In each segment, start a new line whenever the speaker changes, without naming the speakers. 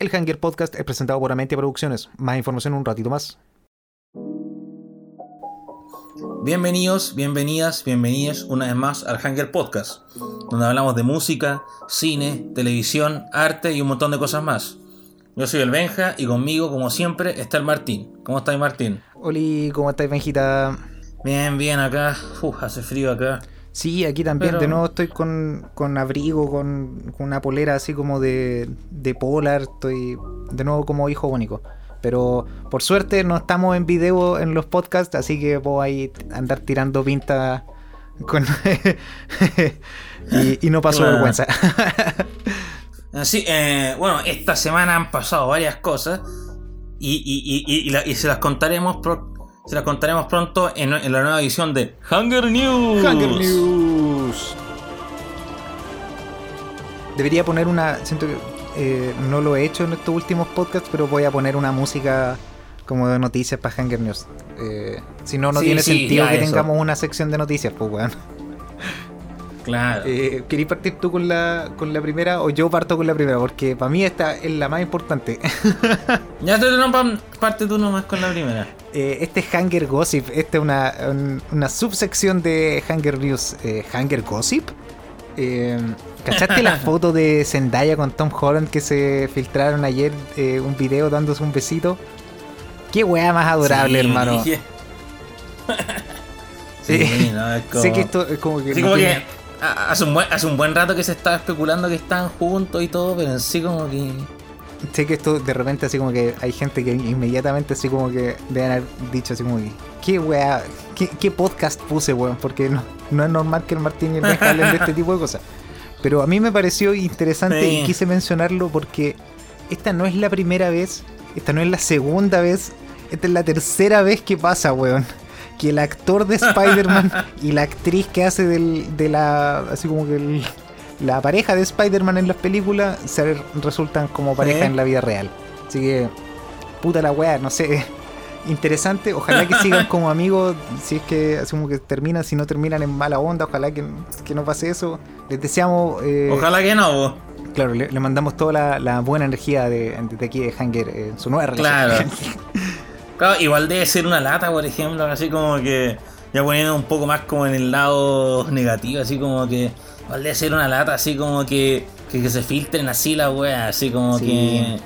El Hanger Podcast es presentado por Amentia Producciones. Más información en un ratito más.
Bienvenidos, bienvenidas, bienvenidos una vez más al Hanger Podcast, donde hablamos de música, cine, televisión, arte y un montón de cosas más. Yo soy el Benja y conmigo, como siempre, está el Martín. ¿Cómo estáis, Martín?
Hola, ¿cómo estáis, Benjita?
Bien, bien, acá. Uf, hace frío acá.
Sí, aquí también, de nuevo estoy con, abrigo, con, una polera así como de, de polar, estoy de nuevo como hijo único. Pero por suerte no estamos en video en los podcasts, así que voy a andar tirando pinta con y, no pasó vergüenza.
sí, eh, bueno, esta semana han pasado varias cosas y, y, y se las contaremos pronto se las contaremos pronto en, la nueva edición de Hunger News. Hunger News.
Debería poner una. Siento que eh, no lo he hecho en estos últimos podcasts, pero voy a poner una música como de noticias para Hunger News. Eh, si no, no tiene sentido que tengamos una sección de noticias, pues, weón. Bueno.
Claro.
Eh, partir tú con la, con la primera o yo parto con la primera? Porque para mí esta es la más importante.
ya te no parte tú nomás con la primera.
Eh, este es Hanger Gossip. Esta es una, subsección de Hanger News. Eh, Hanger Gossip. Em, ¿Cachaste la foto de Zendaya con Tom Holland que se filtraron ayer? Eh, un video dándose un besito. Qué weá más adorable, hermano.
Sí, no, es como...
que es como que
hace, un buen, hace un buen rato que se estaba especulando que están juntos y todo, pero sí como que...
Sé que esto de repente así como que hay gente que inmediatamente así como que deben haber dicho así como que... ¿Qué weá? ¿Qué, podcast puse, weón? Porque no, es normal que el Martín y el hablen de este tipo de cosas. Pero a mí me pareció interesante y quise mencionarlo porque esta no es la primera vez, esta no es la segunda vez, esta es la tercera vez que pasa, weón que el actor de Spider-Man y la actriz que hace del, de la. así como que la pareja de Spider-Man en las películas se resultan como pareja en la vida real. Así que, puta la weá, no sé. Interesante, ojalá que sigan como amigos, si es que como que terminan, si no terminan en mala onda, ojalá que, que no pase eso. Les deseamos...
Eh, ojalá que no.
Claro, le, mandamos toda la, buena energía de, aquí de Hanger en su nueva relación. Claro.
Claro, igual debe ser una lata, por ejemplo, así como que. Ya poniendo un poco más como en el lado negativo, así como que. Igual debe ser una lata, así como que. Que, se filtren así las weas, así como que.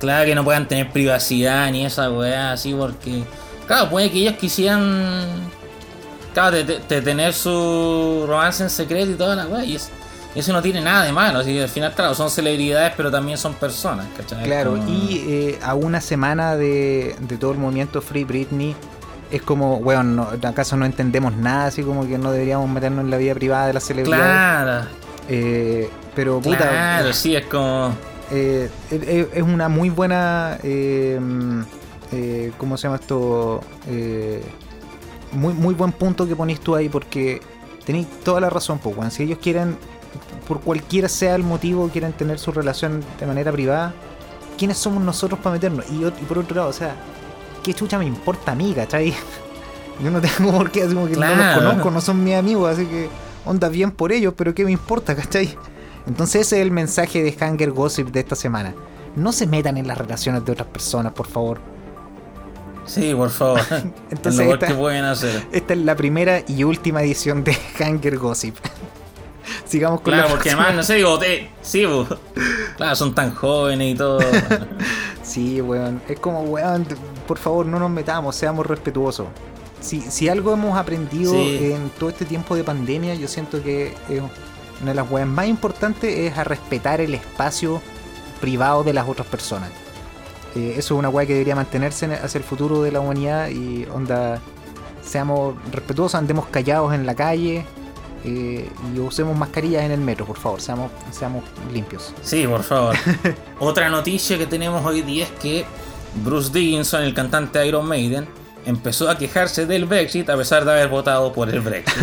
Claro que no puedan tener privacidad ni esa weá, así porque. Claro, puede que ellos quisieran. Claro, de, tener su romance en secreto y toda la weas Y eso no tiene nada de malo, al final, claro, son celebridades, pero también son personas,
¿cachai? Claro, y eh, a una semana de, todo el movimiento Free Britney, es como, bueno, ¿acaso no entendemos nada? Así como que no deberíamos meternos en la vida privada de las celebridades. Claro. Eh, pero, puta.
Claro, sí, es como.
Eh, es una muy buena. Eh, ¿Cómo se llama esto? muy, muy buen punto que ponís tú ahí, porque tenéis toda la razón, pues, Si ellos quieren por cualquiera sea el motivo Quieren tener su relación de manera privada, ¿quiénes somos nosotros para meternos? Y, por otro lado, o sea, ¿qué chucha me importa a mí, cachai? Yo no tengo por qué, decir que no los conozco, no son mis amigos, así que onda bien por ellos, pero ¿qué me importa, cachai? Entonces ese es el mensaje de Hanger Gossip de esta semana. No se metan en las relaciones de otras personas, por favor.
Sí, por favor.
Entonces, lo esta, que pueden hacer. Esta es la primera y última edición de Hanger Gossip.
Sigamos con Claro, porque además, no sé, digo, sí, claro, son tan jóvenes y todo.
sí, weón. Es como, weón, por favor, no nos metamos, seamos respetuosos. Si, algo hemos aprendido en todo este tiempo de pandemia, yo siento que una de las weas más importantes es a respetar el espacio privado de las otras personas. Eh, eso es una wea que debería mantenerse hacia el futuro de la humanidad y onda, seamos respetuosos, andemos callados en la calle, eh, y usemos mascarillas en el metro, por favor, seamos, seamos limpios.
Sí, por favor. Otra noticia que tenemos hoy día es que Bruce Dickinson, el cantante de Iron Maiden, empezó a quejarse del Brexit a pesar de haber votado por el Brexit.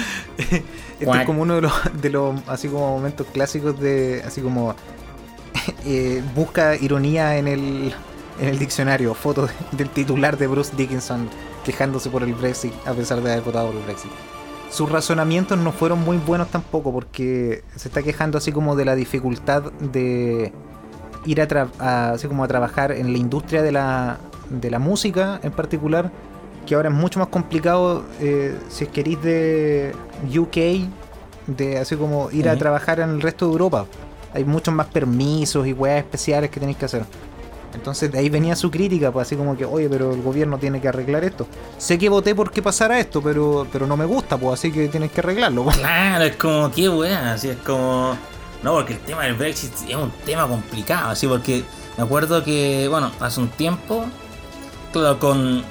Esto es como uno de los, así como momentos clásicos de así como eh, busca ironía en el, en el diccionario, foto del titular de Bruce Dickinson quejándose por el Brexit a pesar de haber votado por el Brexit sus razonamientos no fueron muy buenos tampoco, porque se está quejando así como de la dificultad de ir a, así como a trabajar en la industria de la, de la música en particular, que ahora es mucho más complicado eh, si queréis de UK, de así como ir a trabajar en el resto de Europa. Hay muchos más permisos y weas especiales que tenéis que hacer. Entonces de ahí venía su crítica, pues así como que, oye, pero el gobierno tiene que arreglar esto. Sé que voté porque pasara esto, pero, pero no me gusta, pues así que tienes que arreglarlo. Pues.
Claro, es como, qué weá, así es como... No, porque el tema del Brexit es un tema complicado, así porque me acuerdo que, bueno, hace un tiempo, claro, con,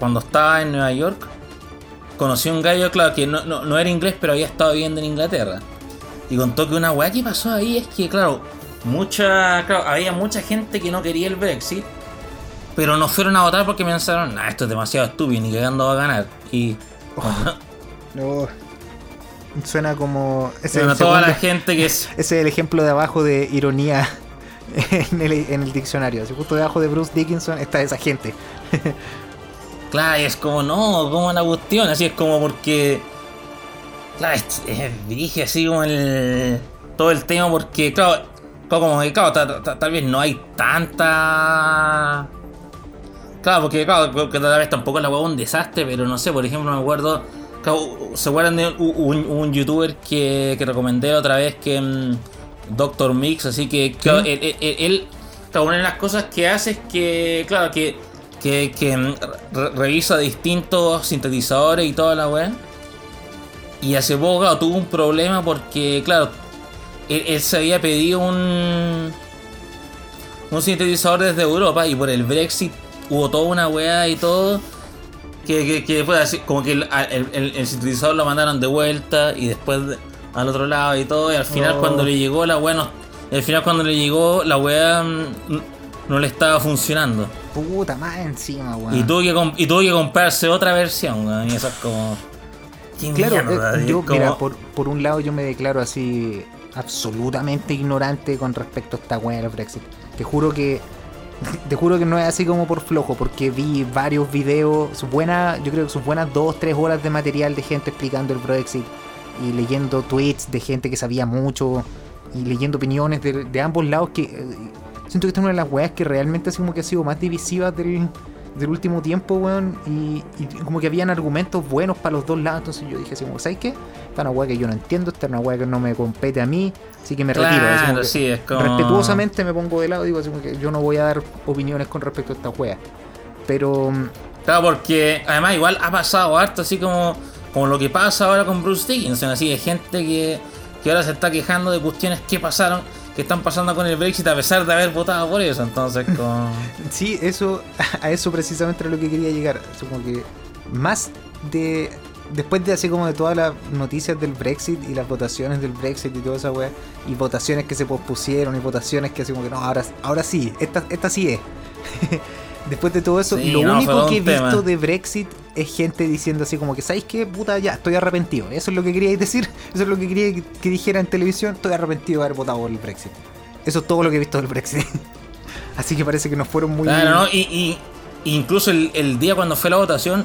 cuando estaba en Nueva York, conocí a un gallo, claro, que no, era inglés, pero había estado viviendo en Inglaterra. Y contó que una weá que pasó ahí es que, claro, mucha, claro, había mucha gente que no quería el Brexit, pero no fueron a votar porque pensaron, nah, esto es demasiado estúpido, ni que va a ganar. Y.
luego oh, no, suena como.
Ese toda la gente que es.
Ese es el ejemplo de abajo de ironía en el, en el diccionario. Justo debajo de Bruce Dickinson está esa gente.
claro, y es como, no, como una cuestión, así es como porque. Claro, dirige así como el. Todo el tema porque, claro, como que, tal vez no hay tanta. Claro, porque, claro, que tal vez tampoco la hueá un desastre, pero no sé, por ejemplo, me acuerdo. ¿Se acuerdan de un, youtuber que, recomendé otra vez que. Mm, Doctor Mix, así que, él, una de las cosas que hace es que, claro, que, que, mm, revisa distintos sintetizadores y toda la web. Y hace poco tuvo un problema porque, claro, él, se había pedido un, un sintetizador desde Europa y por el Brexit hubo toda una weá y todo. Que, que, así, como que el, sintetizador lo mandaron de vuelta y después al otro lado y todo. Y al final, oh. cuando le llegó la weá, no, al final, cuando le llegó la weá, mm, no, le estaba funcionando.
Puta madre encima,
weá. Y tuvo que, y comprarse otra versión, Y como.
Claro, eh, yo, mira, por, por, un lado yo me declaro así absolutamente ignorante con respecto a esta weá del Brexit. Te juro que. Te juro que no es así como por flojo, porque vi varios videos, buenas, yo creo que sus buenas dos, tres horas de material de gente explicando el Brexit y leyendo tweets de gente que sabía mucho y leyendo opiniones de, ambos lados que eh, siento que esta es una de las weas que realmente así que ha sido más divisiva del, último tiempo, weón, y, como que habían argumentos buenos para los dos lados, entonces yo dije así ¿sabes qué? esta es una weá que yo no entiendo, esta es una weá que no me compete a mí, así que me retiro. Respetuosamente me pongo de lado, digo, así que yo no voy a dar opiniones con respecto a esta weá. Pero. Mm,
claro, porque además igual ha pasado harto, así como, como lo que pasa ahora con Bruce Dickinson, así de gente que, ahora se está quejando de cuestiones que pasaron que están pasando con el Brexit a pesar de haber votado por eso. Entonces,
con... sí, eso, a eso precisamente era lo que quería llegar. Supongo que más de después de así como de todas las noticias del Brexit y las votaciones del Brexit y toda esa weá, y votaciones que se pospusieron y votaciones que así como que no, ahora, ahora sí, esta, esta sí es. después de todo eso, lo único que he visto de Brexit es gente diciendo así como que, ¿sabéis qué? Puta, ya, estoy arrepentido. Eso es lo que queríais decir, eso es lo que quería que, dijera en televisión, estoy arrepentido de haber votado por el Brexit. Eso es todo lo que he visto del Brexit. Así que parece que nos fueron muy... Claro, ¿no?
y, incluso el día cuando fue la votación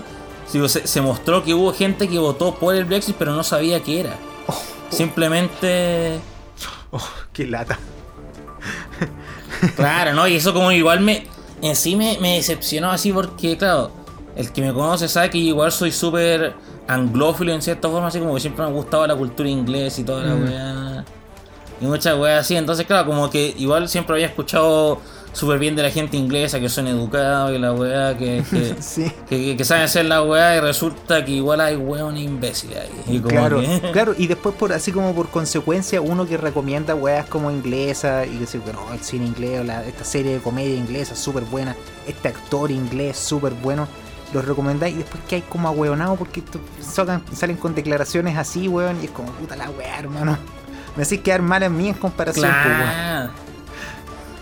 se, mostró que hubo gente que votó por el Brexit pero no sabía qué era. Oh, oh. Simplemente...
Oh, ¡Qué lata!
claro, ¿no? Y eso como igual me... En sí me, decepcionó así porque, claro, el que me conoce sabe que igual soy súper anglófilo en cierta forma, así como que siempre me ha gustado la cultura inglesa y toda la mm. Y muchas weas así. Entonces, claro, como que igual siempre había escuchado súper bien de la gente inglesa, que son educados y la weá, que, que, saben hacer la weá y resulta que igual hay weón imbécil ahí.
claro, claro, y después por así como por consecuencia uno que recomienda weas como inglesa y que dice bueno, oh, el cine inglés, la, esta serie de comedia inglesa súper buena, este actor inglés súper bueno. Los recomendáis y después que hay como a ahueonado porque salen con declaraciones así, weón, y es como puta la weá, hermano. Me haces quedar mal a mí en comparación,
pues,
claro. weón.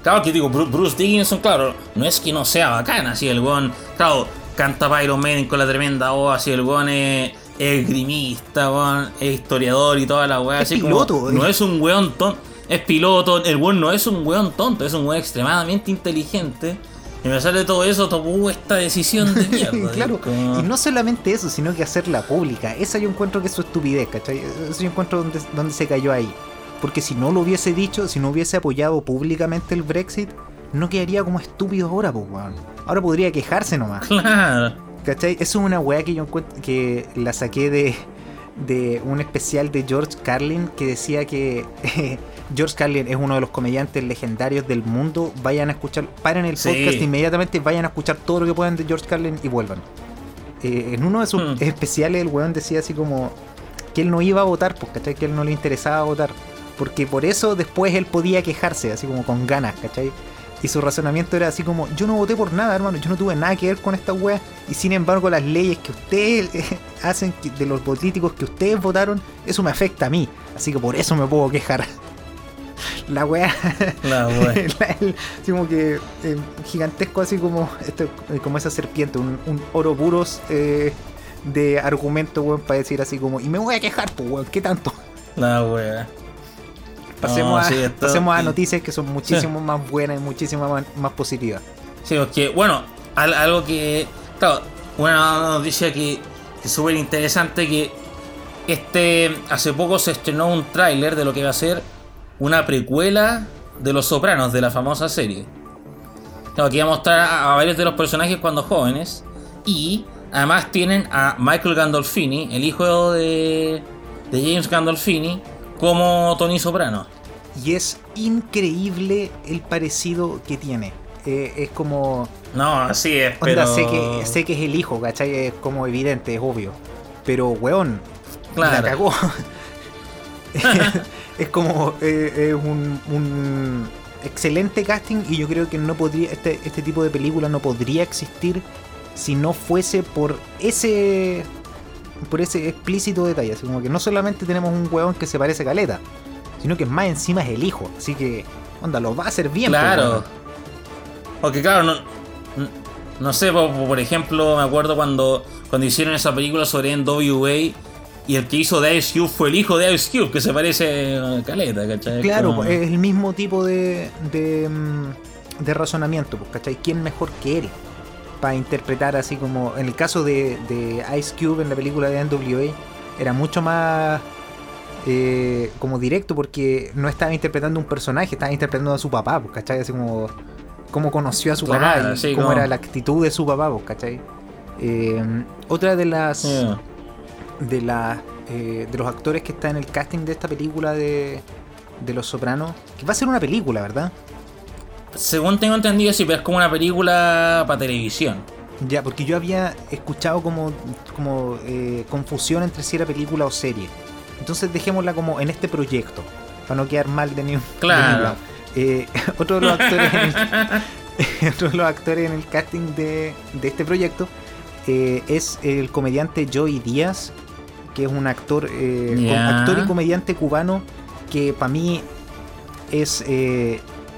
Claro que digo, Bruce Dickinson, claro, no es que no sea bacana, así el weón, claro, canta Iron Man con la tremenda voz, así el weón es, grimista, es historiador y toda la weá. así como, No es un weón tonto, es piloto, el weón no es un weón tonto, es un weón extremadamente inteligente. Y me sale todo eso, tomó esta decisión de mierda.
claro, y no solamente eso, sino que hacerla pública. Esa yo encuentro que es su estupidez, ¿cachai? Eso yo encuentro donde se cayó ahí porque si no lo hubiese dicho, si no hubiese apoyado públicamente el Brexit, no quedaría como estúpido ahora, pues, weón. Ahora podría quejarse nomás. Claro. ¿Cachai? Eso es una weá que yo que la saqué de, de un especial de George Carlin que decía que George Carlin es uno de los comediantes legendarios del mundo. Vayan a escuchar, paren el podcast inmediatamente, vayan a escuchar todo lo que puedan de George Carlin y vuelvan. Eh, en uno de sus hmm. especiales el weón decía así como que él no iba a votar, porque ¿cachai? Que él no le interesaba votar porque por eso después él podía quejarse, así como con ganas, ¿cachai? Y su razonamiento era así como, yo no voté por nada, hermano, yo no tuve nada que ver con esta wea. Y sin embargo las leyes que ustedes hacen, de los políticos que ustedes votaron, eso me afecta a mí. Así que por eso me puedo quejar. La wea. La wea. como que eh, gigantesco, así como, este, eh, como esa serpiente, un, oro puros eh, de argumento, weón, para decir así como, y me voy a quejar, pues, weón, ¿qué tanto? La wea. Pasemos, a, noticias que son muchísimo más buenas y muchísimo más, positivas.
Sí, que bueno, algo que. bueno una noticia que, es súper interesante que este. Hace poco se estrenó un tráiler de lo que va a ser una precuela de Los Sopranos, de la famosa serie. que va a mostrar a, varios de los personajes cuando jóvenes. Y además tienen a Michael Gandolfini, el hijo de, de James Gandolfini, como Tony Soprano.
Y es increíble el parecido que tiene. Eh, es como.
No, así es,
pero... sé, que, sé que es el hijo, ¿cachai? Es como evidente, es obvio. Pero, weón, claro. cagó. es como. Eh, es un, un, excelente casting y yo creo que no podría. este, este tipo de película no podría existir si no fuese por ese por ese explícito detalle. Así como que no solamente tenemos un huevón que se parece a Caleta, sino que más encima es el hijo. Así que, onda, lo va a hacer bien. Claro.
Pues, Porque claro, no, sé, por, ejemplo, me acuerdo cuando, cuando hicieron esa película sobre NWA y el que hizo de Ice Cube fue el hijo de Ice Cube, que se parece a Caleta,
¿cachai? Claro, es el mismo tipo de, de, mm, de razonamiento, ¿cachai? ¿Quién mejor que él? para interpretar así como en el caso de, Ice Cube en la película de NWA era mucho más eh, como directo porque no estaba interpretando un personaje, estaba interpretando a su papá, pues, ¿cachai? Así como conoció a su papá y cómo era la actitud de su papá, pues, ¿cachai? Em, otra de las de las eh, de los actores que está en el casting de esta película de, de Los Sopranos, que va a ser una película, ¿verdad?
según tengo entendido, si ves como una película para televisión.
Ya, porque yo había escuchado como, como eh, confusión entre si era película o serie. Entonces dejémosla como en este proyecto, para no quedar mal de ningún
Claro.
Eh, otro, de los actores otro, en el, casting de, este proyecto eh, es el comediante Joey Díaz, que es un actor, actor y comediante cubano que para mí es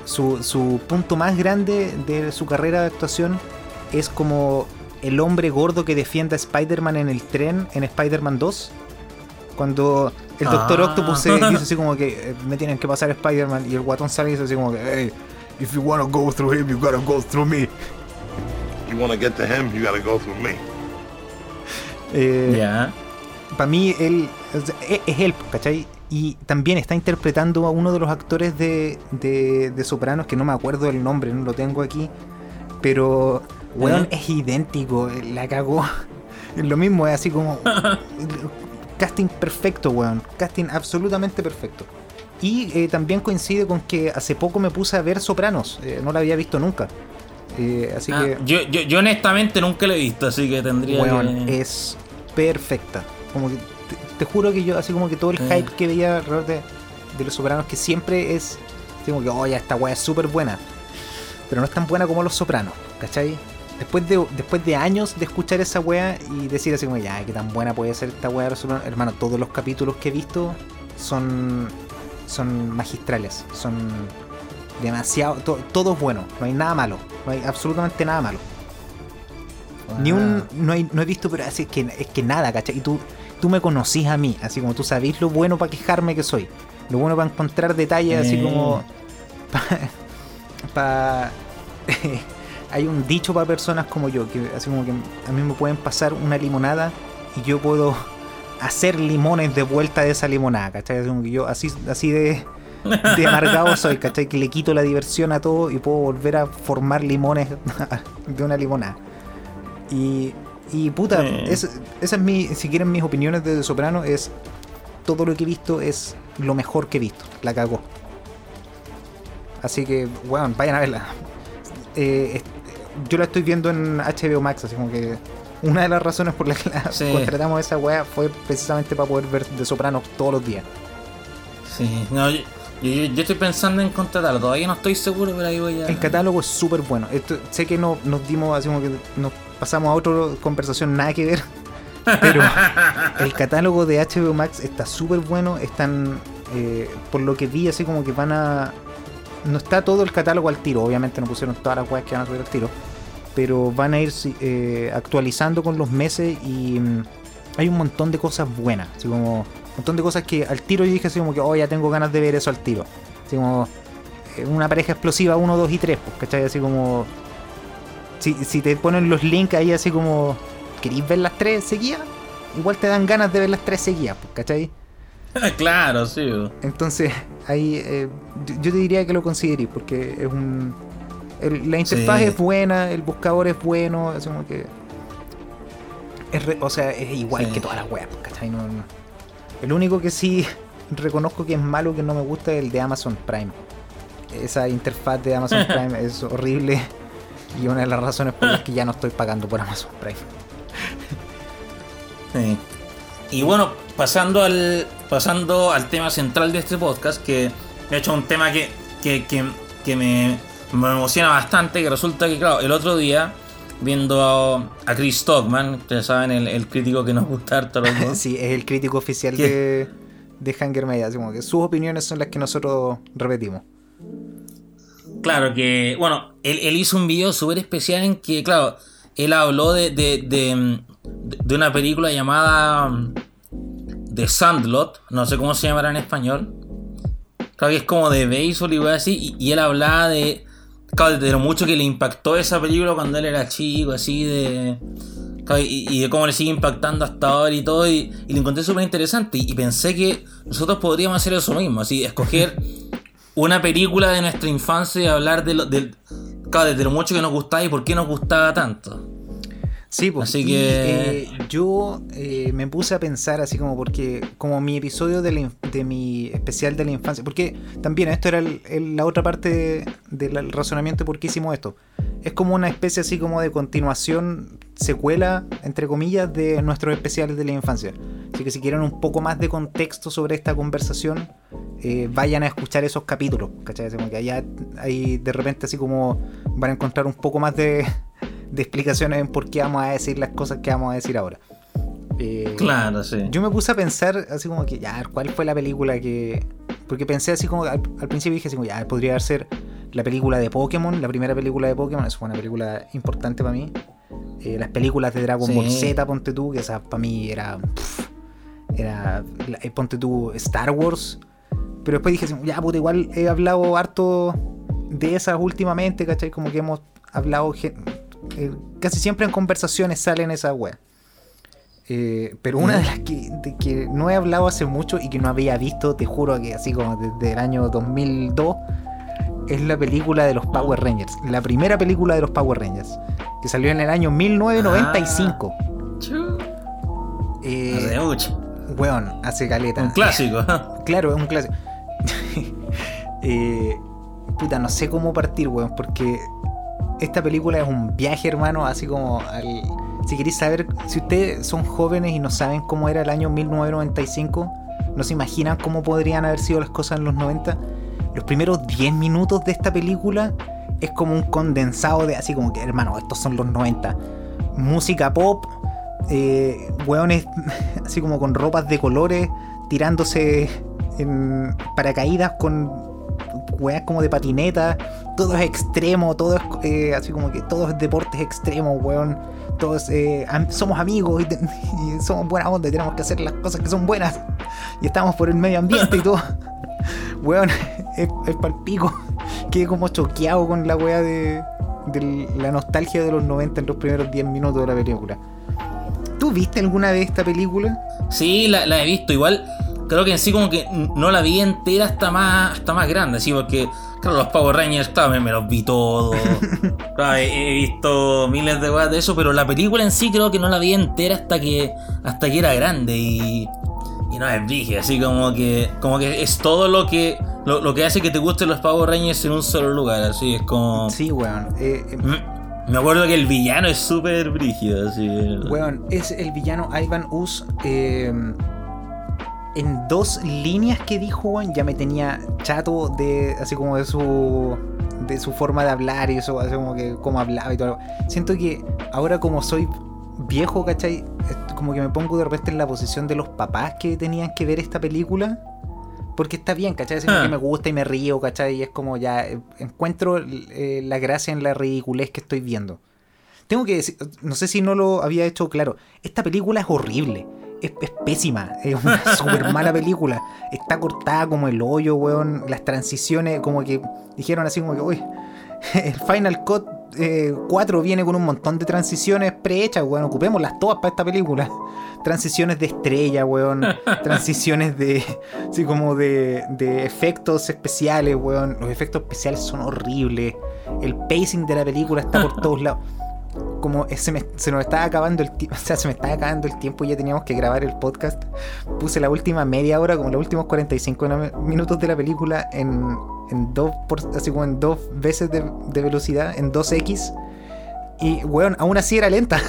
su, punto más grande de su carrera de actuación es como el hombre gordo que defiende a Spider-Man en el tren en Spider-Man 2. Cuando el Doctor ah. Octopus se dice así como que eh, me tienen que pasar Spider-Man y el guatón sale y dice así como que, hey, if you wanna go through him, you gotta go through me. You wanna get to him, you gotta go through me. Eh, yeah. Para mí él es, es él, ¿cachai? y también está interpretando a uno de los actores de, de, Sopranos, que no me acuerdo el nombre, no lo tengo aquí, pero, weón, es idéntico, la cagó. Lo mismo, es así como... casting perfecto, weón. Casting absolutamente perfecto. Y eh, también coincide con que hace poco me puse a ver Sopranos, eh, no la había visto nunca.
Eh, así ah, Yo, yo, honestamente nunca la he visto, así que tendría... Weón,
es perfecta. Como que te juro que yo, así como que todo el hype que veía alrededor de, Los Sopranos, que siempre es, Digo, que, oye, oh, esta weá es súper buena, pero no es tan buena como Los Sopranos, ¿cachai? Después de, después de años de escuchar esa weá y decir así como, ya, qué tan buena puede ser esta weá de Los Sopranos, hermano, todos los capítulos que he visto son, son magistrales, son demasiado, todo es bueno, no hay nada malo, no hay absolutamente nada malo. Ni un. Ah. No, hay, no he visto, pero así que, es que nada, ¿cachai? Y tú, tú me conocís a mí, así como tú sabés lo bueno para quejarme que soy, lo bueno para encontrar detalles, así mm. como... hay un dicho para personas como yo, que así como que a mí me pueden pasar una limonada y yo puedo hacer limones de vuelta de esa limonada, ¿cachai? Así yo así, así de, de amargado soy, ¿cachai? Que le quito la diversión a todo y puedo volver a formar limones de una limonada. Y y puta, esa es mi, si quieren mis opiniones de Soprano, es todo lo que he visto es lo mejor que he visto. La cagó. Así que, weón, vayan a verla. Eh, yo la estoy viendo en HBO Max, así como que una de las razones por las que la contratamos esa weá fue precisamente para poder ver de Soprano todos los días.
Sí, no, yo, estoy pensando en contratarlo, todavía no estoy seguro, pero ahí voy a.
El catálogo es súper bueno. sé que no, nos dimos así como que nos pasamos a otra conversación, nada que ver. Pero el catálogo de HBO Max está súper bueno. Están, eh, por lo que vi, así como que van a. No está todo el catálogo al tiro, obviamente no pusieron todas las weas que van a subir al tiro. Pero van a ir eh, actualizando con los meses y mm, hay un montón de cosas buenas. Así como, un montón de cosas que al tiro yo dije así como que, oh, ya tengo ganas de ver eso al tiro. Así como, eh, una pareja explosiva 1, 2 y 3, pues, ¿cachai? Así como si, te ponen los links ahí así como, ¿queréis ver las tres seguidas? Igual te dan ganas de ver las tres seguidas, pues, ¿cachai?
claro, sí.
Entonces, ahí eh, yo te diría que lo consideré, porque es un... la interfaz es buena, el buscador es bueno, es como que... o sea, es igual que todas las webs, pues, ¿cachai? No, no. El único que sí reconozco que es malo, que no me gusta, es el de Amazon Prime. Esa interfaz de Amazon Prime es horrible. Y una de las razones por las que ya no estoy pagando por Amazon Prime.
Y bueno, pasando al, pasando al tema central de este podcast, que de hecho es un tema que, que, que, que me, emociona bastante, que resulta que, claro, el otro día, viendo a, Chris Stockman, ustedes saben, el, el crítico que nos gusta harto
sí, es el crítico oficial de, de Hunger Media, como que sus opiniones son las que nosotros repetimos.
Claro que, bueno, él, hizo un video súper especial en que, claro, él habló de, una película llamada um, The Sandlot, no sé cómo se llamará en español. Claro que es como de béisbol y así, y, él hablaba de, claro, de lo mucho que le impactó esa película cuando él era chico, así de... y, de cómo le sigue impactando hasta ahora y todo, y, y lo encontré súper interesante, y, pensé que nosotros podríamos hacer eso mismo, así, escoger una película de nuestra infancia y hablar de lo, del, mucho que nos gustaba y por qué nos gustaba tanto.
Sí, pues. Así que. Eh, yo eh, me puse a pensar así como porque. Como mi episodio de, mi especial de la infancia. Porque también esto era la otra parte del razonamiento de por qué hicimos esto. Es como una especie así como de continuación, secuela, entre comillas, de nuestros especiales de la infancia. Así que si quieren un poco más de contexto sobre esta conversación, eh, vayan a escuchar esos capítulos, ¿cachai? que allá ahí de repente así como van a encontrar un poco más de, de explicaciones en por qué vamos a decir las cosas que vamos a decir ahora.
Eh, claro, sí.
Yo me puse a pensar, así como que, ya, ¿cuál fue la película que.? Porque pensé así como, al, principio dije como, ya, podría ser la película de Pokémon, la primera película de Pokémon, es fue una película importante para mí. Eh, las películas de Dragon Ball Z, ponte tú, que esa para mí era. era. Eh, ponte tú, Star Wars. Pero después dije, ya, puta, igual he hablado harto de esas últimamente, ¿cachai? Como que hemos hablado eh, casi siempre en conversaciones salen esas weas. Eh, pero una de las que, no he hablado hace mucho y que no había visto, te juro que así como desde el año 2002, es la película de los Power Rangers. La primera película de los Power Rangers, que salió en el año 1995. Ah,
eh, hace
caleta. Un
clásico.
claro, es un clásico. puta, no sé cómo partir, weón, porque esta película es un viaje, hermano, así como al, si queréis saber, si ustedes son jóvenes y no saben cómo era el año 1995, no se imaginan cómo podrían haber sido las cosas en los 90, los primeros 10 minutos de esta película es como un condensado de así como que, hermano, estos son los 90. Música pop, eh, hueones así como con ropas de colores, tirándose en paracaídas con weas como de patineta, todo es extremo, todo es eh, así como que todos deportes extremos, weón. Todos eh, somos amigos y, somos buenas onda y tenemos que hacer las cosas que son buenas. Y estamos por el medio ambiente y todo. weón, es, palpico. Quedé como choqueado con la wea de, la nostalgia de los 90 en los primeros 10 minutos de la película. ¿Tú viste alguna de esta película?
Sí, la he visto. Igual creo que en sí como que no la vi entera hasta más, hasta más grande, así porque, claro, los Power Rangers, claro, me, los vi todos. claro, he, visto miles de weas de eso, pero la película en sí creo que no la vi entera hasta que, hasta que era grande y, y no es brígida, así como que, como que es todo lo que... Lo, que hace que te gusten los Power Rangers en un solo lugar, así es como... Sí, weón. Eh, eh, mm, me acuerdo que el villano es súper brígido, así.
Weón, es el villano Ivan Us. Eh, en dos líneas que dijo, ya me tenía chato de así como de su de su forma de hablar y eso, así como que cómo hablaba y todo. Siento que ahora como soy viejo, ¿cachai? Como que me pongo de repente en la posición de los papás que tenían que ver esta película. Porque está bien, ¿cachai? Es que ah. me gusta y me río, ¿cachai? Y es como ya eh, encuentro eh, la gracia en la ridiculez que estoy viendo. Tengo que decir, no sé si no lo había hecho claro, esta película es horrible es, pésima, es una super mala película. Está cortada como el hoyo, weón. Las transiciones, como que dijeron así, como que, uy, el Final Cut 4 eh, viene con un montón de transiciones prehechas, weón. Ocupémoslas todas para esta película. Transiciones de estrella, weón. Transiciones de, sí, como de, de efectos especiales, weón. Los efectos especiales son horribles. El pacing de la película está por todos lados como se, nos estaba acabando el tiempo, o sea, se me estaba acabando el tiempo y ya teníamos que grabar el podcast, puse la última media hora, como los últimos 45 minutos de la película en, en dos, en dos veces de, velocidad, en 2x, y weón, aún así era lenta.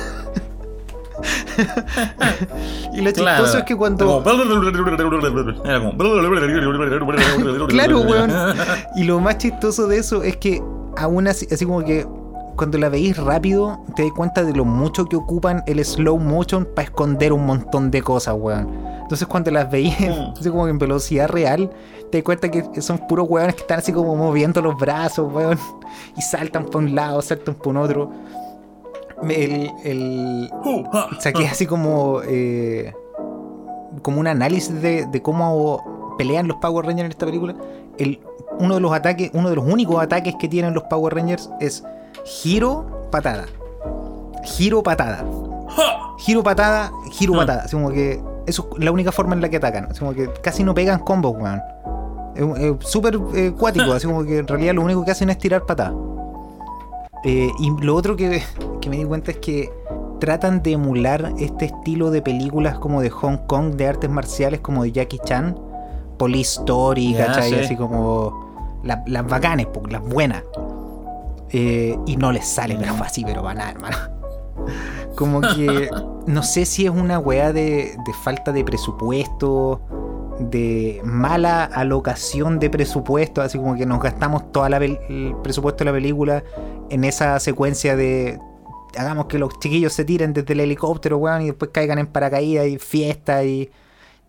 y lo chistoso es que cuando. claro, weón. Y lo más chistoso de eso es que aún así, así como que cuando la veis rápido, te das cuenta de lo mucho que ocupan el slow motion para esconder un montón de cosas, weón. Entonces cuando las veis hmm. como en velocidad real, te das cuenta que son puros weones que están así como moviendo los brazos, weón. Y saltan para un lado, saltan para un otro. El, el... Uh, ah, Saqué ah. así como... Eh, como un análisis de, cómo pelean los Power Rangers en esta película. El, uno de los ataques, uno de los únicos ataques que tienen los Power Rangers es giro, patada. Giro, patada. Giro, patada, giro, patada. Así que es la única forma en la que atacan. como que casi no pegan combos, weón. Es Súper acuático, eh, cuático, así como que en realidad lo único que hacen es tirar patada. Eh, y lo otro que, me di cuenta es que tratan de emular este estilo de películas como de Hong Kong, de artes marciales como de Jackie Chan, Police Story, Así como las, las bacanes, las buenas. Eh, y no les sale, pero así, pero a hermano. Como que no sé si es una weá de, falta de presupuesto, de mala alocación de presupuesto, así como que nos gastamos todo el presupuesto de la película en esa secuencia de hagamos que los chiquillos se tiren desde el helicóptero, weón, y después caigan en paracaídas y fiesta y,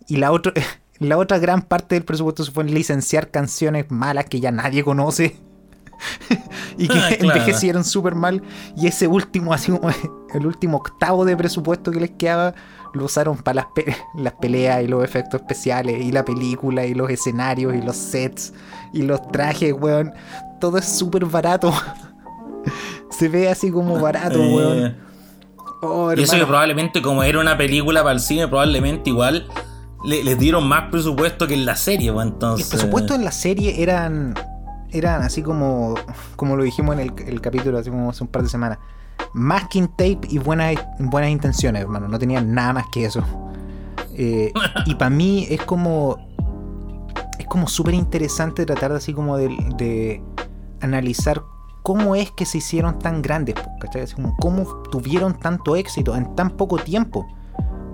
y la, otra la otra gran parte del presupuesto se fue licenciar canciones malas que ya nadie conoce y que ah, envejecieron súper mal. Y ese último, así como el último octavo de presupuesto que les quedaba, lo usaron para las, las peleas y los efectos especiales, y la película, y los escenarios, y los sets, y los trajes, weón. Todo es súper barato. Se ve así como barato, eh, weón.
Oh, y eso que probablemente, como era una película para el cine, probablemente igual les dieron más presupuesto que en la serie, weón. entonces.
El presupuesto en la serie eran eran así como, como lo dijimos en el, capítulo así hace un par de semanas. Masking tape y buenas, buenas intenciones, hermano. No tenían nada más que eso. Eh, y para mí es como. Es como súper interesante tratar de así como de, analizar cómo es que se hicieron tan grandes, ¿cachai? como, cómo tuvieron tanto éxito en tan poco tiempo.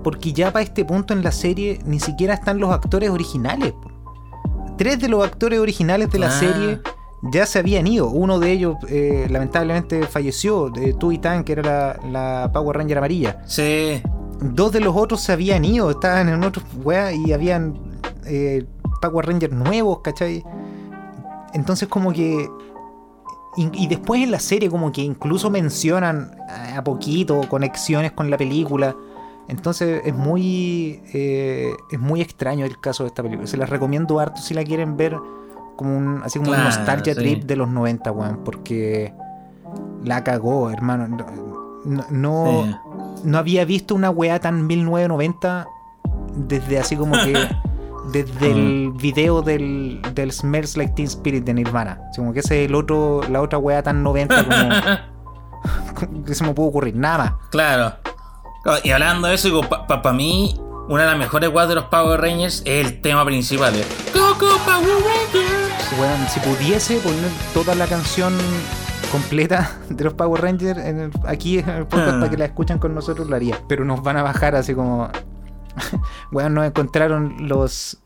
Porque ya para este punto en la serie ni siquiera están los actores originales tres de los actores originales de la ah. serie ya se habían ido. Uno de ellos, eh, lamentablemente, falleció. De y Tan, que era la, Power Ranger amarilla.
Sí.
Dos de los otros se habían ido, estaban en otros weá y habían eh, Power Rangers nuevos, ¿cachai? Entonces, como que. y, después en la serie, como que incluso mencionan eh, a poquito conexiones con la película. Entonces es muy, eh, es muy extraño el caso de esta película. Se las recomiendo harto si la quieren ver como un, así como un nostalgia trip de los 90, weón, porque la cagó, hermano. No, no, había visto una weá tan 1990 desde así como que... desde el video del, del Smells Like Teen Spirit de Nirvana. hermana. como que es el otro, la otra weá tan 90 como, que se me pudo ocurrir. Nada
Claro. Y hablando de eso, para mí, una de las mejores guas de los Power Rangers es el tema principal. ¿eh? Coco Power
Rangers. si pudiese poner toda la canción completa de los Power Rangers aquí en el podcast para que la escuchen con nosotros, la haría. Pero nos van a bajar así como. bueno, nos encontraron los,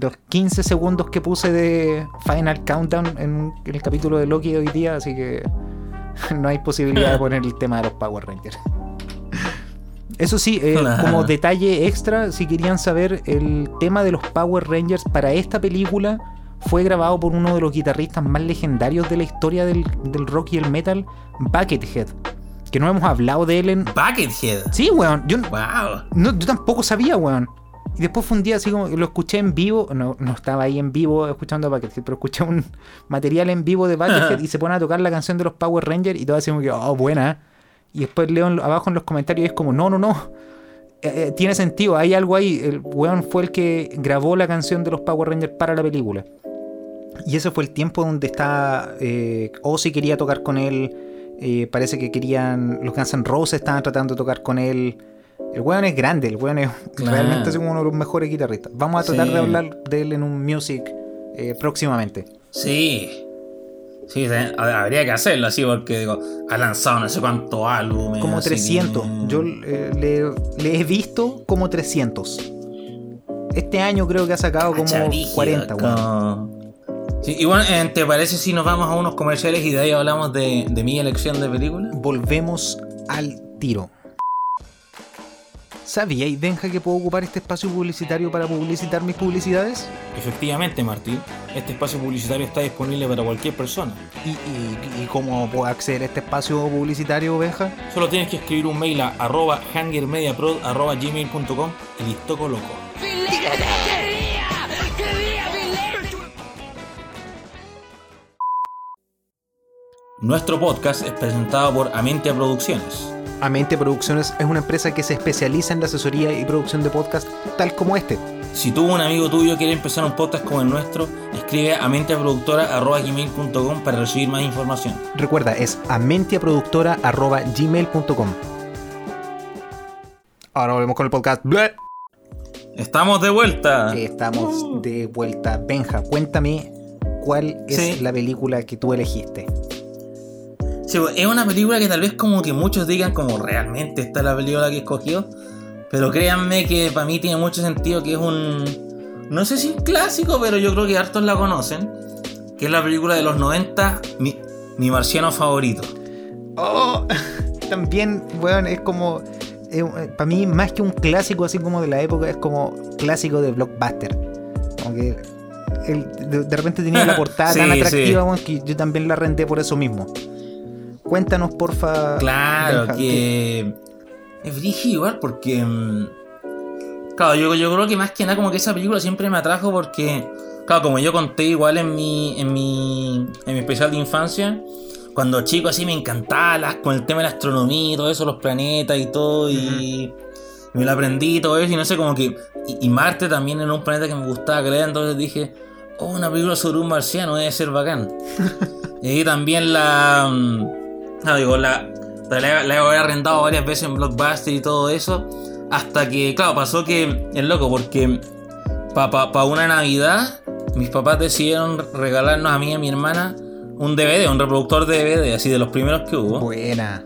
los 15 segundos que puse de Final Countdown en el capítulo de Loki hoy día, así que no hay posibilidad de poner el tema de los Power Rangers. Eso sí, eh, como detalle extra, si querían saber, el tema de los Power Rangers para esta película fue grabado por uno de los guitarristas más legendarios de la historia del, del rock y el metal, Buckethead. Que no hemos hablado de él en.
Buckethead.
Sí, weón. Yo, wow. no, yo tampoco sabía, weón. Y después fue un día así como lo escuché en vivo. No, no estaba ahí en vivo escuchando a Buckethead, pero escuché un material en vivo de Buckethead y se pone a tocar la canción de los Power Rangers y todo decimos que, oh, buena. Y después leo abajo en los comentarios y es como, no, no, no. Eh, eh, tiene sentido, hay algo ahí. El weón fue el que grabó la canción de los Power Rangers para la película. Y ese fue el tiempo donde está eh, Ozzy quería tocar con él. Eh, parece que querían. Los Guns N' Roses estaban tratando de tocar con él. El weón es grande, el weón es realmente es uno de los mejores guitarristas. Vamos a tratar de hablar de él en un music próximamente.
Sí. Sí, habría que hacerlo así porque ha lanzado no sé cuánto álbumes.
Como 300. Yo eh, le, he visto como 300. Este año creo que ha sacado ah, como 40. Igual
y bueno, eh, ¿te parece si nos vamos a unos comerciales y de ahí hablamos de, de mi elección de película?
Volvemos al tiro. ¿Sabíais, Benja, que puedo ocupar este espacio publicitario para publicitar mis publicidades?
Efectivamente, Martín. Este espacio publicitario está disponible para cualquier persona.
¿Y, cómo puedo acceder a este espacio publicitario, Benja?
Solo tienes que escribir un mail a arroba y listo colocó Nuestro podcast es presentado por Amentia Producciones.
Amente Producciones es una empresa que se especializa en la asesoría y producción de podcasts tal como este.
Si tú o un amigo tuyo quiere empezar un podcast como el nuestro, escribe a menteaproductora.gmail.com para recibir más información.
Recuerda, es amentiaproductora.gmail.com Ahora volvemos con el podcast. Estamos de vuelta. Eh, estamos de vuelta. Benja, cuéntame cuál es la película que tú elegiste.
Pues, es una película que tal vez como que muchos digan como realmente esta es la película que escogió. Pero créanme que para mí tiene mucho sentido que es un... No sé si un clásico, pero yo creo que hartos la conocen. Que es la película de los 90, Mi, Marciano Favorito.
Oh, también, bueno, es como... Eh, para mí, más que un clásico así como de la época, es como clásico de blockbuster. Aunque de, repente tenía la portada tan atractiva que yo también la renté por eso mismo. Cuéntanos, porfa.
Claro, que. Es brígido igual, porque. Mm, claro, yo, creo que más que nada, como que esa película siempre me atrajo porque. Claro, como yo conté igual en mi, en mi, en mi especial de infancia, cuando chico así me encantaba con el tema de la astronomía y todo eso, los planetas y todo, y, me lo aprendí todo eso, y no sé, como que... Y, y, Marte también era un planeta que me gustaba creer, entonces dije, oh, una película sobre un marciano debe ser bacán. y también la... Mm, no, digo, la, la, había rentado varias veces en Blockbuster y todo eso. Hasta que, claro, pasó que es loco, porque para una Navidad mis papás decidieron regalarnos a mí y a mi hermana un DVD, un reproductor de DVD, así de los primeros que hubo. Buena.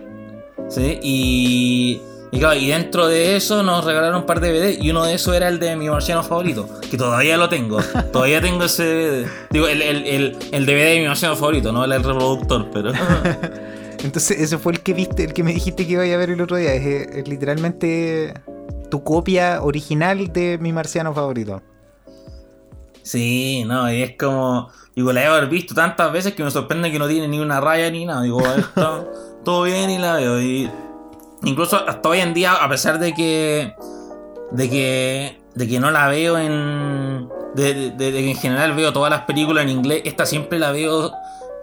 Sí, y, claro, y dentro de eso nos regalaron un par de DVD y uno de esos era el de mi marciano favorito, que todavía lo tengo. todavía tengo ese DVD. Digo, el, el, el DVD de mi marciano favorito, no el reproductor, pero.
Entonces, ese fue el que viste, el que me dijiste que iba a ver el otro día. Es, eh, literalmente tu copia original de mi marciano favorito.
Sí, no, y es como. Digo, la he visto tantas veces que me sorprende que no tiene ni una raya ni nada. Digo, está todo bien y la veo. incluso hasta hoy en día, a pesar de que. de que. de que no la veo en. de, que en general veo todas las películas en inglés, esta siempre la veo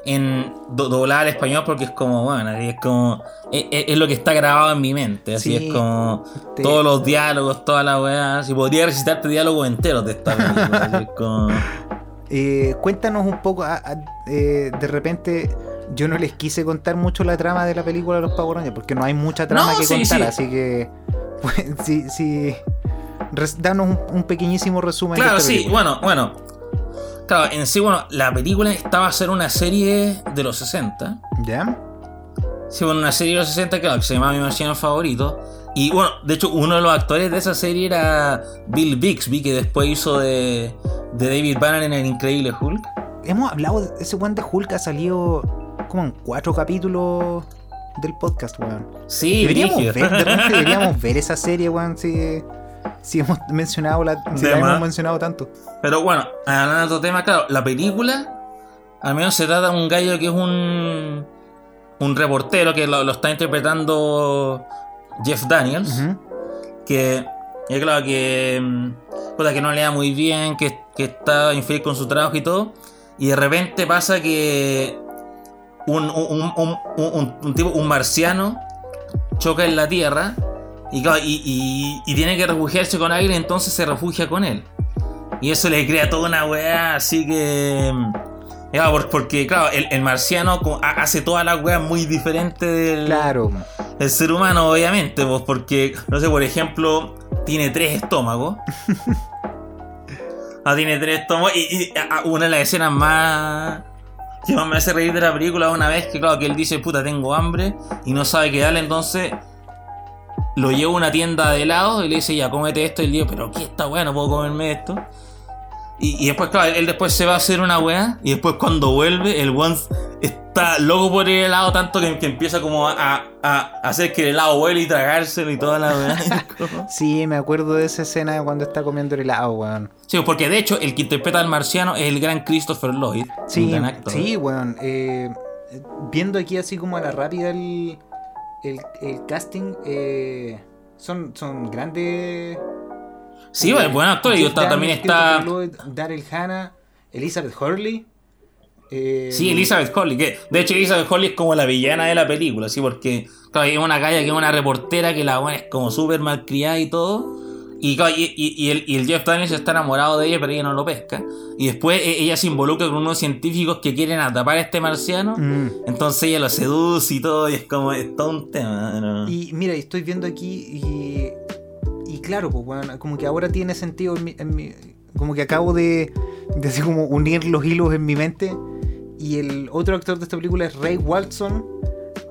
en doblar español porque es como, bueno, es como. Es, lo que está grabado en mi mente. Así es como. Todos los diálogos, todas la weá. Si podría recitarte diálogos enteros de esta película.
Eh, cuéntanos un poco. Ah, ah, eh, de repente. Yo no les quise contar mucho la trama de la película de los Pavorones, porque no hay mucha trama que contar, así que. Pues, si Danos un, pequeñísimo resumen.
Claro, sí, bueno, bueno. Claro, en sí, bueno, la película estaba a ser una serie de los 60. ¿Ya? Sí, bueno, una serie de los 60, claro, que se llama Mi Marciano Favorito. Y bueno, de hecho, uno de los actores de esa serie era Bill Bixby, que después hizo de, David Banner en El Increíble Hulk.
Hemos hablado, de ese guante de Hulk ha salido como en cuatro capítulos del podcast, weón. Sí, deberíamos ver, ver esa serie, weón, sí. Si si hemos mencionado la, mencionado tanto.
Pero bueno, hablando otro tema, claro, la película al menos se trata de un gallo que es un un reportero que lo, está interpretando Jeff Daniels, que es claro que mm, que no le da muy bien, que, está infeliz con su trabajo y todo, y de repente pasa que un, un, un tipo, un marciano choca en la Tierra y, y, y, tiene que refugiarse con alguien, entonces se refugia con él. Y eso le crea toda una weá, así que. Mm, porque, claro, el, marciano hace toda la weas muy diferente... del,
claro.
el ser humano, obviamente. Pues, porque, no sé, por ejemplo, tiene tres estómagos. No, ah, tiene tres estómagos. Y, una de las escenas más que me hace reír de la película una vez que, claro, que él dice, puta, tengo hambre y no sabe qué darle, entonces lo lleva a una tienda de helados y le dice, ya, cómete esto. Y le pero ¿qué está bueno? ¿Puedo comerme esto? Y, y, después, claro, él después se va a hacer una weá. Y después, cuando vuelve, el one está loco por el helado, tanto que, empieza como a, hacer que el helado huele y tragárselo y toda la
weá. sí, me acuerdo de esa escena de cuando está comiendo el helado, weón.
Sí, porque de hecho, el que interpreta al marciano es el gran Christopher Lloyd.
Sí, sí weón. Eh, viendo aquí así como a la rápida el el, casting eh, son, son grandes.
Sí, bueno, eh, actor. también está.
Daryl Hannah, Elizabeth Hurley.
Eh, sí, Elizabeth Hurley. de hecho, Elizabeth Hurley es como la villana de la película, sí, porque claro, es una calle que es una reportera que la bueno, es como súper malcriada y todo. Y, el, el, Jeff Daniels está enamorado de ella, pero ella no lo pesca. Y después e, ella se involucra con unos científicos que quieren atapar a este marciano. Mm. Entonces ella lo seduce y todo, y es como, es un
Y mira, estoy viendo aquí, y, claro, pues, como que ahora tiene sentido, como que acabo de, de como unir los hilos en mi mente. Y el otro actor de esta película es Ray Watson,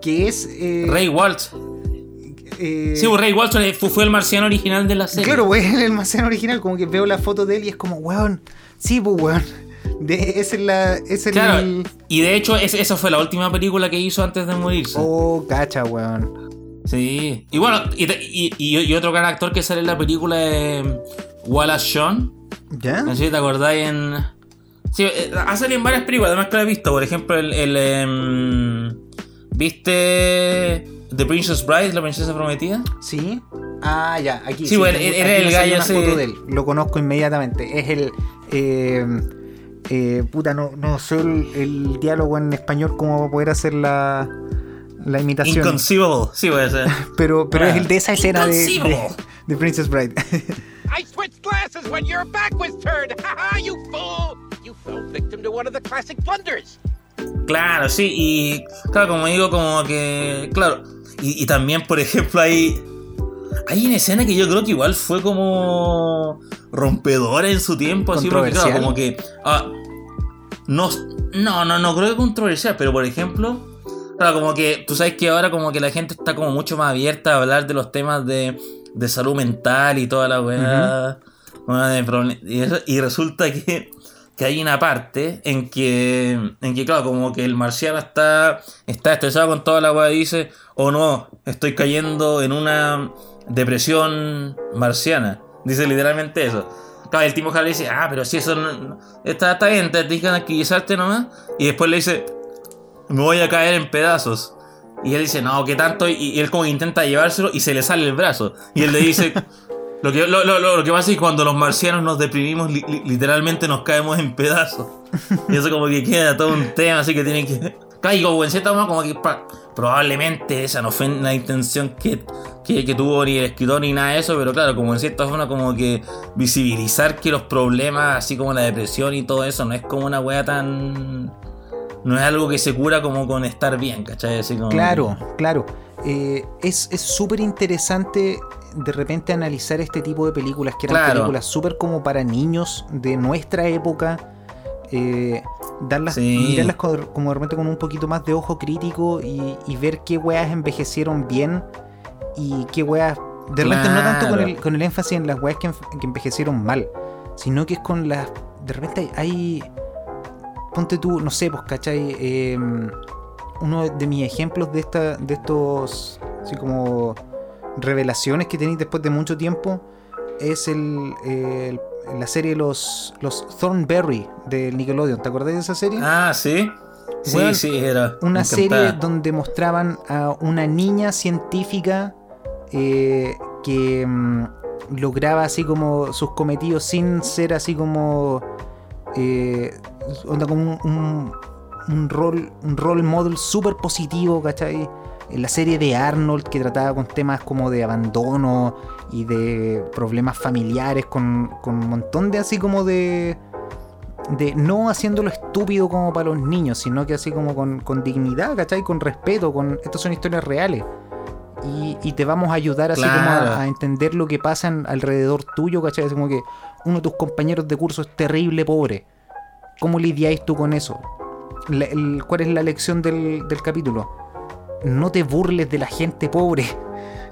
que es... Eh, Ray Watson.
Eh... Sí, pues, Ray Walton fue el marciano original de la serie.
Claro, weón, pues, el marciano original, como que veo la foto de él y es como, weón, sí, pues weón.
De,
es la, el... claro,
y de hecho esa fue la última película que hizo antes de morirse.
Oh, cacha, weón.
Sí. Y bueno, y, otro gran actor que sale en la película es Wallace Shawn. ¿Ya? No si te acordáis en... Sí, eh, ha salido en varias películas, además que la he visto. Por ejemplo, el... el em, ¿Viste ¿The Princess Bride, la princesa prometida?
Sí. Ah, ya, aquí. Sí, sí bueno, era el gallo ese. Lo conozco inmediatamente. Es el. Eh, eh, puta, no, no sé el, diálogo en español va a poder hacer la, la imitación. Inconceivable, sí puede ser. pero pero es el de esa escena de, de, Princess Bride. I switched
glasses when your back was turned. you fool! You victim to one of the classic Claro, sí, y claro, como digo, como que, claro, y, también, por ejemplo, hay, hay una escena que yo creo que igual fue como rompedora en su tiempo, así porque claro, como que... Ah, no, no, no, creo que controversial, pero por ejemplo, como que tú sabes que ahora como que la gente está como mucho más abierta a hablar de los temas de, de salud mental y toda la weá. y resulta que que hay una parte en que, en que claro, como que el marciano está, está estresado con toda la weá y dice, O oh, no, estoy cayendo en una depresión marciana. Dice literalmente eso. Claro, el Timo le dice, ah, pero si eso no, está, está bien, te que tranquilizarte nomás. Y después le dice, me voy a caer en pedazos. Y él dice, no, qué tanto. y, él como intenta llevárselo y se le sale el brazo. Y él le dice, Lo que, lo, lo, que pasa es que cuando los marcianos nos deprimimos, literalmente nos caemos en pedazos. Y eso como que queda todo un tema, así que tienen que... Caigo en cierta como que probablemente esa no fue la intención que, que, tuvo ni el escritor ni nada de eso, pero claro, como en cierta forma como que visibilizar que los problemas, así como la depresión y todo eso, no es como una wea tan... No es algo que se cura como con estar bien, ¿cachai?
Claro, claro. Eh, es súper interesante de repente analizar este tipo de películas, que
eran
películas súper como para niños de nuestra época, eh, darlas, mirarlas como de repente con un poquito más de ojo crítico y, ver qué weas envejecieron bien y qué weas... De repente no tanto con el, con el, énfasis en las weas que, envejecieron mal, sino que es con las... De repente hay... ponte tú, no sé, pues, ¿cachai? Em, uno de mis ejemplos de, esta, de estos... Así como revelaciones que tenéis después de mucho tiempo es eh, el, la serie Los, los Thornberry de Nickelodeon. ¿Te acordáis de esa serie?
Ah, sí. sí,
sí, era. Una serie donde mostraban a una niña científica eh, que mm, lograba así como sus cometidos sin ser así como. Eh, como un, un, rol, un role model súper positivo, ¿cachai? en la serie de Arnold que trataba con temas como de abandono y de problemas familiares, con, un montón de así como de de no haciéndolo estúpido como para los niños, sino que así como con, dignidad, ¿cachai? Con respeto, con estas son historias reales. Y, y te vamos a ayudar así como a, entender lo que pasa alrededor tuyo, ¿cachai? Es como que uno de tus compañeros de curso es terrible, pobre. ¿Cómo lidiáis tú con eso? ¿Cuál es la lección del, del capítulo? no te burles de la gente pobre.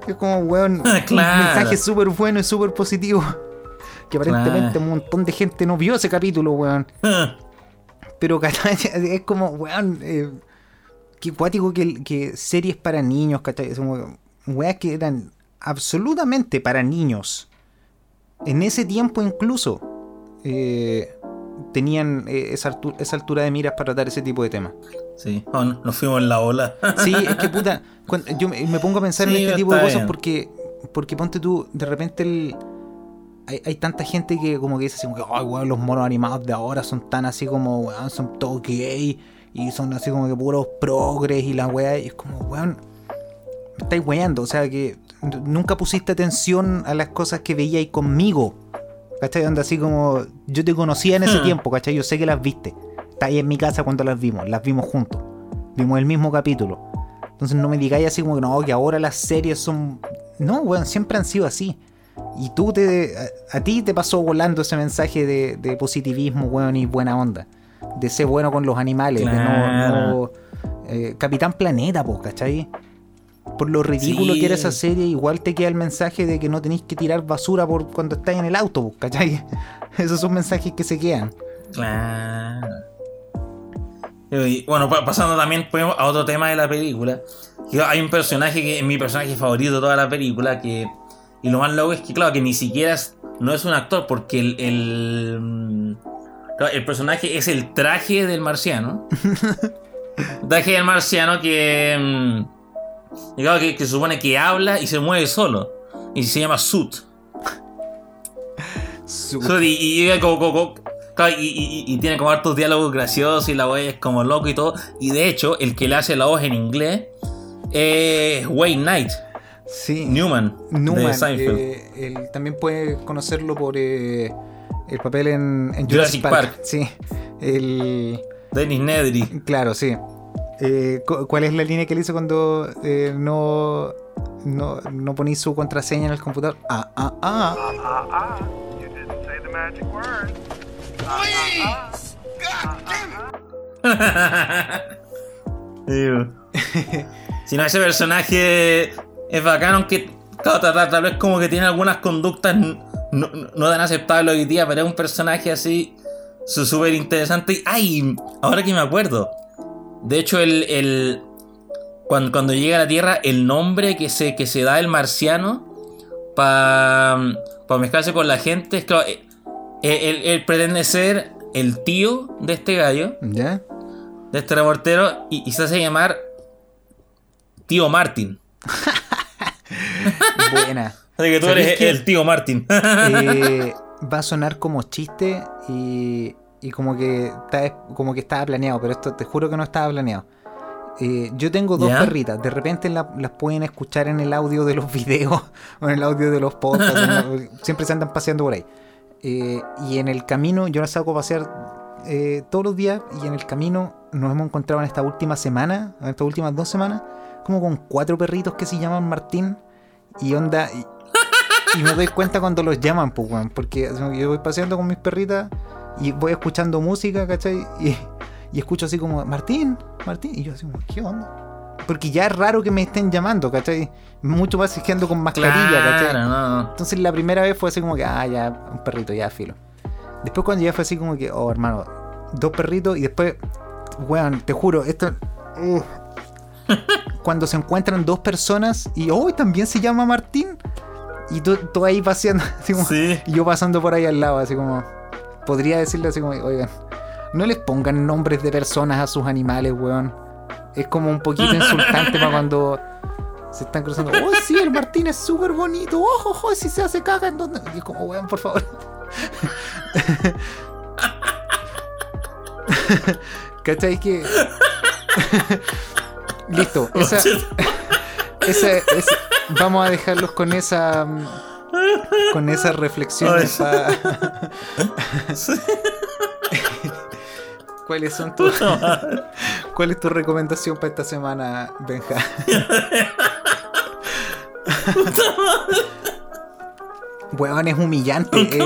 Es como, weón, un mensaje súper bueno y súper positivo. Que aparentemente un montón de gente no vio ese capítulo, weón. Ah. Pero Pero es como, weón, eh, qué cuático que, series para niños, Weón que eran absolutamente para niños. En ese tiempo incluso eh, tenían eh, esa, esa altura de miras para tratar ese tipo de temas.
Sí, oh, nos fuimos en la ola.
sí, es que puta, yo me, pongo a pensar en este tipo de cosas porque, porque ponte tú, de repente hay, tanta gente que como que dice como los moros animados de ahora son tan así como, son todo gay y son así como que puros progres y la weá, y es como, weón, me estáis weando, o sea que nunca pusiste atención a las cosas que veía ahí conmigo. ¿Cachai? así como, yo te conocía en ese hmm. tiempo, ¿cachai? Yo sé que las viste está ahí en mi casa cuando las vimos, las vimos juntos, vimos el mismo capítulo. Entonces no me digáis así como que no, que ahora las series son... No, weón, siempre han sido así. Y tú te... A, ti te pasó volando ese mensaje de, positivismo, weón, y buena onda. De ser bueno con los animales, de no... Eh, Capitán Planeta, pues, ¿cachai? por lo ridículo que era esa serie, igual te queda el mensaje de que no tenéis que tirar basura por cuando estáis en el auto, ¿cachai? Esos son mensajes que se quedan. Claro
bueno, pasando también a otro tema de la película. Hay un personaje que es mi personaje favorito de toda la película. Que, y lo más loco es que, claro, que ni siquiera no es un actor, porque el, el, mm, personaje es el traje del marciano. traje del marciano que, mm, claro, que, supone que habla y se mueve solo. Y se llama suit, Y, llega y, y, y, tiene como hartos diálogos graciosos y la voz es como loco y todo. Y de hecho, el que le hace la voz en inglés es Wayne Knight.
Sí. Newman. Newman. Eh, él también puede conocerlo por eh, el papel en, Jurassic, Park. Sí.
El... Dennis Nedry.
Claro, sí. Eh, ¿Cuál es la línea que él hizo cuando no, no, no su contraseña en el computador? Ah, ah, ah. ah, ah, ah. say the magic
si no, ese personaje es bacán, aunque tal, vez como que tiene algunas conductas no, no tan aceptables hoy día, pero es un personaje así súper interesante. ¡Ay! Ahora que me acuerdo. De hecho, el, cuando, cuando, llega a la Tierra, el nombre que se, que se da el marciano para mezclarse con la gente es, claro, eh, él, pretende ser el tío de este gallo. De este reportero y, se hace llamar Tío Martín Buena. Así que tú eres el tío martín eh,
va a sonar como chiste y, como, que como que estaba planeado, pero esto te juro que no estaba planeado. Eh, yo tengo dos perritas, de repente las pueden escuchar en el audio de los videos o en el audio de los podcasts, siempre se andan paseando por ahí. Eh, y en el camino, yo las saco a pasear eh, todos los días y en el camino nos hemos encontrado en esta última semana, en estas últimas dos semanas, como con cuatro perritos que se llaman Martín y onda... Y, me doy cuenta cuando los llaman, pues, porque yo voy paseando con mis perritas y voy escuchando música, ¿cachai? Y, escucho así como, Martín, Martín, y yo así ¿qué onda? Porque ya es raro que me estén llamando, ¿cachai? Mucho más exigiendo con mascarilla, ¿cachai? Entonces la primera vez fue así como que, ah, ya, un perrito, ya, filo. Después cuando ya fue así como que, oh, hermano, dos perritos y después, weón, te juro, esto... Eh, cuando se encuentran dos personas y, oh, también se llama Martín. Y tú, ahí paseando, así como, y yo pasando por ahí al lado, así como, podría decirle así como, oigan, no les pongan nombres de personas a sus animales, weón. Es como un poquito insultante para cuando se están cruzando. Oh, sí, el Martín es súper bonito. Ojo, ojo, si se hace ¿en ¿dónde? Y como, weón, por favor. ¿Cachai? Que. Listo. Esa, esa, esa, vamos a dejarlos con esa. Con esa reflexión. ¿Cuáles son tus. ¿Cuál es tu recomendación para esta semana, Benja? Weón, es humillante. Eh.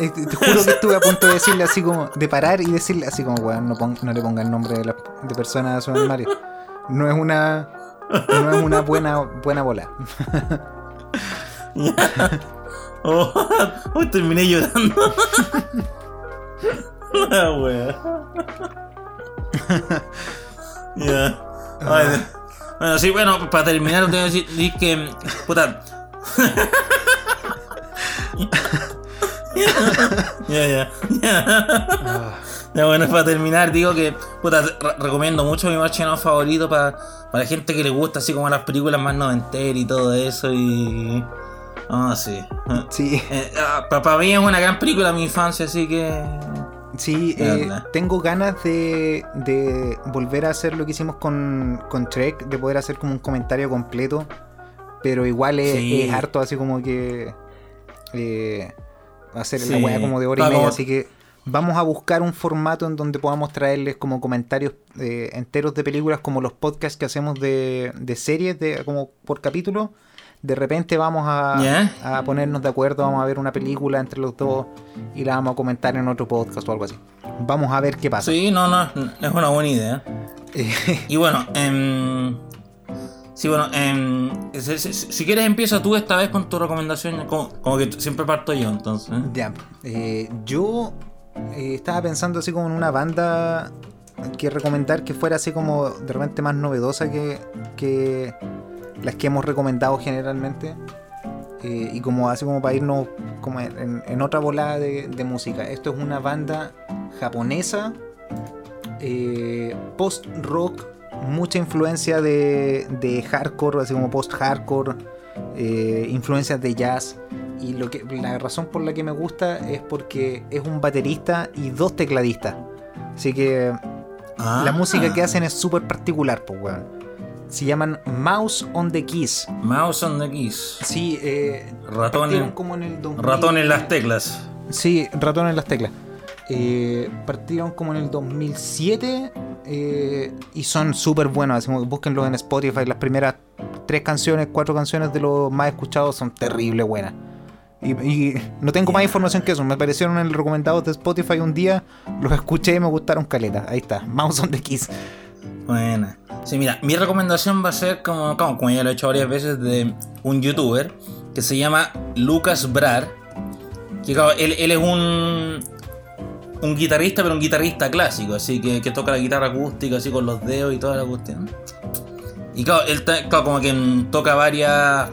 Eh, te juro que estuve a punto de decirle así como, de parar y decirle así como, weón, no, le ponga el nombre de, la, persona a su armario. No es una. No es una buena, buena bola.
oh, terminé llorando. La ah, wea. ya, bueno, sí, bueno, para terminar, tengo que decir que. Puta. Ya, ya, ya. bueno, para terminar, digo que puta, recomiendo mucho mi marchano favorito para, la gente que le gusta así como las películas más noventeras y todo eso. Y. Ah, sí. Sí. papá eh, ah, para, es una gran película mi infancia, así que.
Sí, eh, tengo ganas de, volver a hacer lo que hicimos con, Trek, de poder hacer como un comentario completo, pero igual es, harto así como que eh, hacer la weá como de hora y media, así que vamos a buscar un formato en donde podamos traerles como comentarios eh, enteros de películas, como los podcasts que hacemos de, de series, de, como por capítulo de repente vamos a, ponernos de acuerdo, vamos a ver una película entre los dos y la vamos a comentar en otro podcast o algo así. Vamos a ver qué pasa.
Sí, no, no, es una buena idea. y bueno, em, sí, bueno, em, si, quieres empieza tú esta vez con tu recomendación, como, que siempre parto yo entonces. ¿eh? Ya,
eh, yo eh, estaba pensando así como en una banda que recomendar que fuera así como de repente más novedosa que... que las que hemos recomendado generalmente. Eh, y como así como para irnos como en, otra volada de, música. Esto es una banda japonesa, eh, post-rock, mucha influencia de, hardcore, así como post-hardcore, influencia eh, influencias de jazz. Y lo que, la razón por la que me gusta es porque es un baterista y dos tecladistas. Así que ah. la música que hacen es súper particular, pues, weón se llaman Mouse on the Keys.
Mouse on the Keys.
Sí, eh, ratón,
en las teclas.
Sí, ratón en las teclas. Eh, partieron como en el 2007 eh, y son súper buenos. Busquenlos en Spotify. Las primeras tres canciones, cuatro canciones de los más escuchados son terrible buenas. Y, no tengo más información que eso. Me aparecieron en el recomendado de Spotify un día, los escuché y me gustaron caleta Ahí está, Mouse on the Kiss.
Buena. Sí, mira, mi recomendación va a ser como, como, ya lo he hecho varias veces, de un youtuber que se llama Lucas Brar. Que él, es un, un guitarrista, pero un guitarrista clásico, así que, toca la guitarra acústica, así con los dedos y toda la cuestión. Y claro, él como que toca varias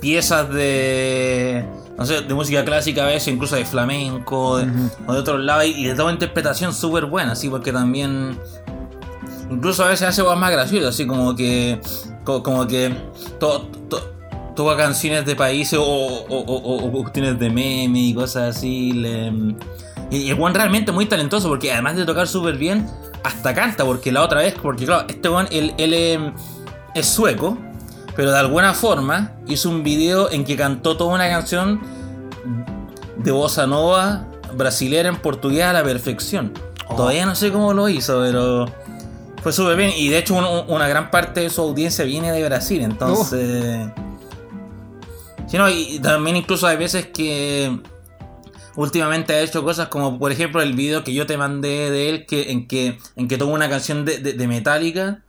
piezas de no sé, de música clásica a veces, incluso de flamenco, o de otros lados, y, le da una interpretación súper buena, así porque también Incluso a veces hace cosas más graciosas, así como que. Como, que. To, toca canciones de países o, o, cuestiones de meme y cosas así. y el Juan realmente muy talentoso porque además de tocar súper bien, hasta canta. Porque la otra vez, porque claro, este Juan, él, es sueco, pero de alguna forma hizo un video en que cantó toda una canción de bossa nova brasilera en portugués a la perfección. Oh. Todavía no sé cómo lo hizo, pero. Fue súper bien. Y de hecho, una gran parte de su audiencia viene de Brasil. Entonces. no y también incluso hay veces que últimamente ha hecho cosas como por ejemplo el video que yo te mandé de él que, en que en que toma una canción de, de, Metallica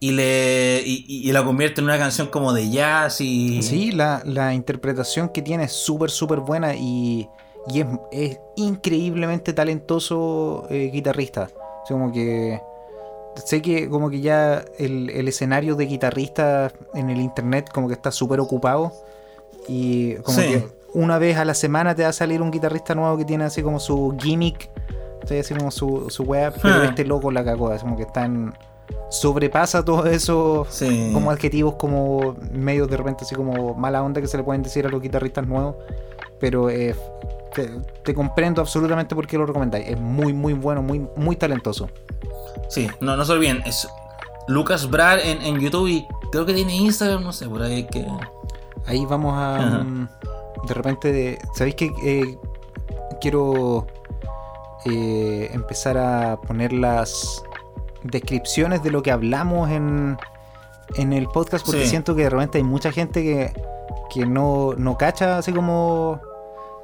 y le y, la convierte en una canción como de jazz y
sí la, interpretación que tiene es súper súper buena y, y es, increíblemente talentoso eh, guitarrista es como que sé que como que ya el, escenario de guitarrista en el internet como que está súper ocupado y como que una vez a la semana te va a salir un guitarrista nuevo que tiene así como su gimmick, así como su, su web, pero ah. este loco la cagó, como que están sobrepasa todo eso como adjetivos como medios de repente así como mala onda que se le pueden decir a los guitarristas nuevos pero eh, te, comprendo absolutamente por qué lo recomendáis. Es muy, muy bueno, muy, muy talentoso.
Sí, no, no se olviden, es Lucas Brad en, YouTube y creo que tiene Instagram, no sé, por ahí que.
Ahí vamos a. Mm, de repente, ¿sabéis que eh, quiero eh, empezar a poner las descripciones de lo que hablamos en, en el podcast? Porque siento que de repente hay mucha gente que, que no, no cacha así como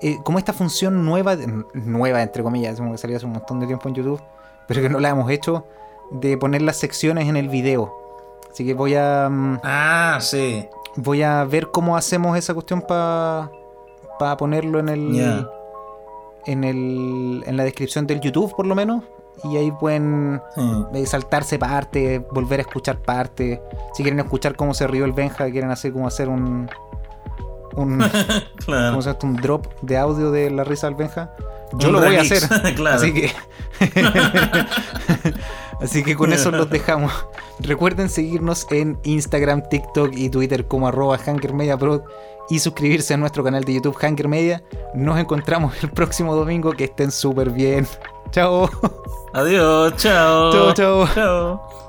eh, como esta función nueva, nueva entre comillas, como que salió hace un montón de tiempo en YouTube, pero que no la hemos hecho, de poner las secciones en el video. Así que voy a.
Mm, ah, sí.
Voy a ver cómo hacemos esa cuestión para ponerlo en el, en el. En la descripción del YouTube, por lo menos. Y ahí pueden eh, saltarse parte, volver a escuchar parte. Si quieren escuchar cómo se rió el Benja, quieren hacer como hacer un, un, un drop de audio de la risa albenja, yo lo voy a hacer. Así que. Así que con eso los dejamos. Recuerden seguirnos en Instagram, TikTok y Twitter como arroba HankerMediaPro y suscribirse a nuestro canal de YouTube Hanker Media. Nos encontramos el próximo domingo. Que estén súper bien. Chao.
Adiós. Chao. Chao, chao. Chao.